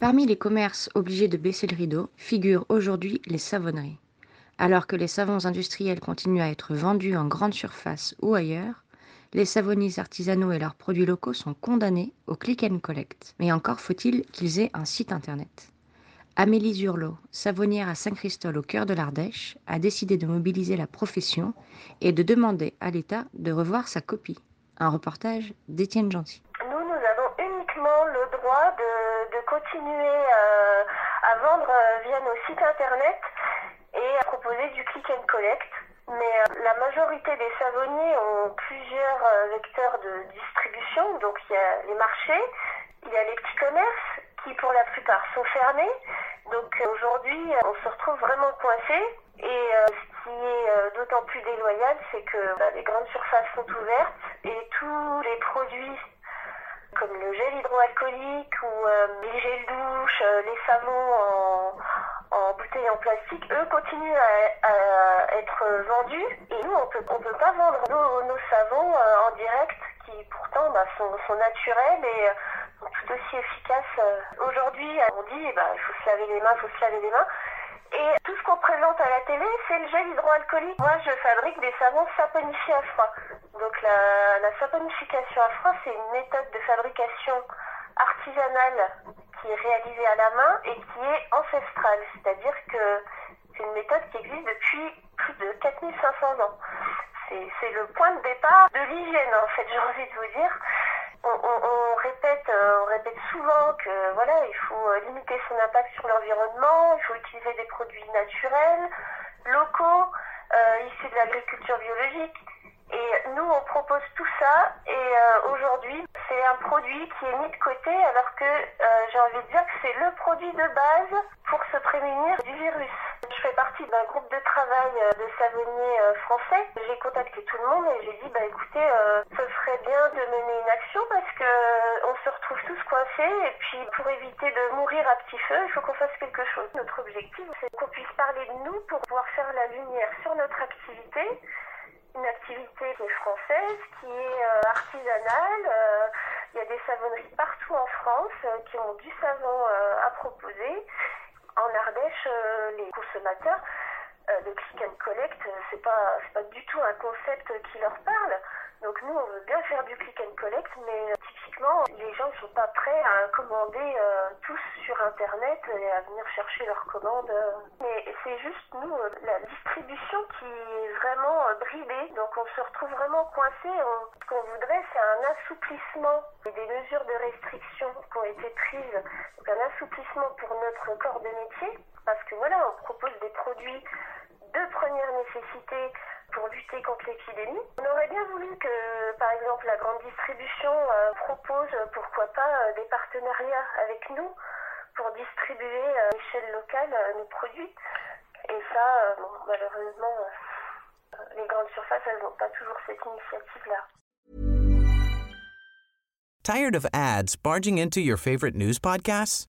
Parmi les commerces obligés de baisser le rideau figurent aujourd'hui les savonneries. Alors que les savons industriels continuent à être vendus en grande surface ou ailleurs, les savonniers artisanaux et leurs produits locaux sont condamnés au click and collect. Mais encore faut-il qu'ils aient un site internet. Amélie Zurlot, savonnière à Saint-Christol au cœur de l'Ardèche, a décidé de mobiliser la profession et de demander à l'État de revoir sa copie. Un reportage d'Étienne Gentil. Nous, nous avons uniquement le droit de continuer euh, à vendre euh, via nos sites internet et à proposer du click and collect. Mais euh, la majorité des savonniers ont plusieurs vecteurs de distribution. Donc il y a les marchés, il y a les petits commerces qui pour la plupart sont fermés. Donc aujourd'hui, on se retrouve vraiment coincé. Et ce qui est d'autant plus déloyal, c'est que bah, les grandes surfaces sont ouvertes et tous les produits comme le gel hydroalcoolique ou euh, les gels douche, euh, les savons en, en bouteilles en plastique, eux continuent à, à être vendus. Et nous, on peut, on peut pas vendre nos, nos savons euh, en direct qui pourtant bah, sont, sont naturels et euh, tout aussi efficaces. Aujourd'hui, on dit ben, il faut se laver les mains, il faut se laver les mains. Et tout ce qu'on présente à la télé, c'est le gel hydroalcoolique. Moi, je fabrique des savons saponifiés à froid. Donc la, la saponification à froid, c'est une méthode de fabrication artisanale qui est réalisée à la main et qui est ancestrale. C'est-à-dire que c'est une méthode qui existe depuis plus de 4500 ans. C'est c'est le point de départ de l'hygiène, en fait, j'ai envie de vous dire. On, répète, euh, on répète souvent que voilà, il faut euh, limiter son impact sur l'environnement, il faut utiliser des produits naturels, locaux, euh, issus de l'agriculture biologique. Et nous, on propose tout ça. Et aujourd'hui, c'est un produit qui est mis de côté, alors que euh, j'ai envie de dire que c'est le produit de base pour se prémunir du virus. Je fais partie d'un groupe de travail euh, de savonniers euh, français. J'ai contacté tout le monde et j'ai dit, bah écoutez, euh, ce serait bien de mener une action parce que on se retrouve tous coincés et puis pour éviter de mourir à petit feu, il faut qu'on fasse quelque chose. Notre objectif, c'est qu'on puisse parler de nous pour pouvoir faire la lumière sur notre activité une activité qui est française, qui est artisanale. Il y a des savonneries partout en France qui ont du savon à proposer. En Ardèche, euh, les consommateurs euh, de click and collect, euh, c'est pas pas du tout un concept qui leur parle. Donc nous, on veut bien faire du click and collect, mais euh, typiquement, les gens ne sont pas prêts à commander euh, tous sur Internet et à venir chercher leurs commandes. euh. Mais c'est juste nous, la distribution qui est vraiment bridée. Donc on se retrouve vraiment coincé. Ce qu'on voudrait, c'est un assouplissement des mesures de restriction qui ont été prises. Donc un assouplissement pour notre corps de métier. Parce que voilà, on propose des produits de première nécessité contre l'épidémie. On aurait bien voulu que, par exemple, la grande distribution euh, propose, pourquoi pas, euh, des partenariats avec nous pour distribuer euh, à l'échelle locale nos produits. Et ça, malheureusement, les grandes surfaces, elles n'ont pas toujours cette initiative-là. Tired of ads barging into your favorite news podcasts?